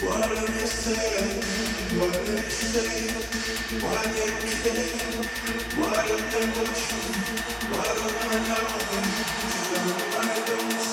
What are they saying? What are they saying? Why don't I know?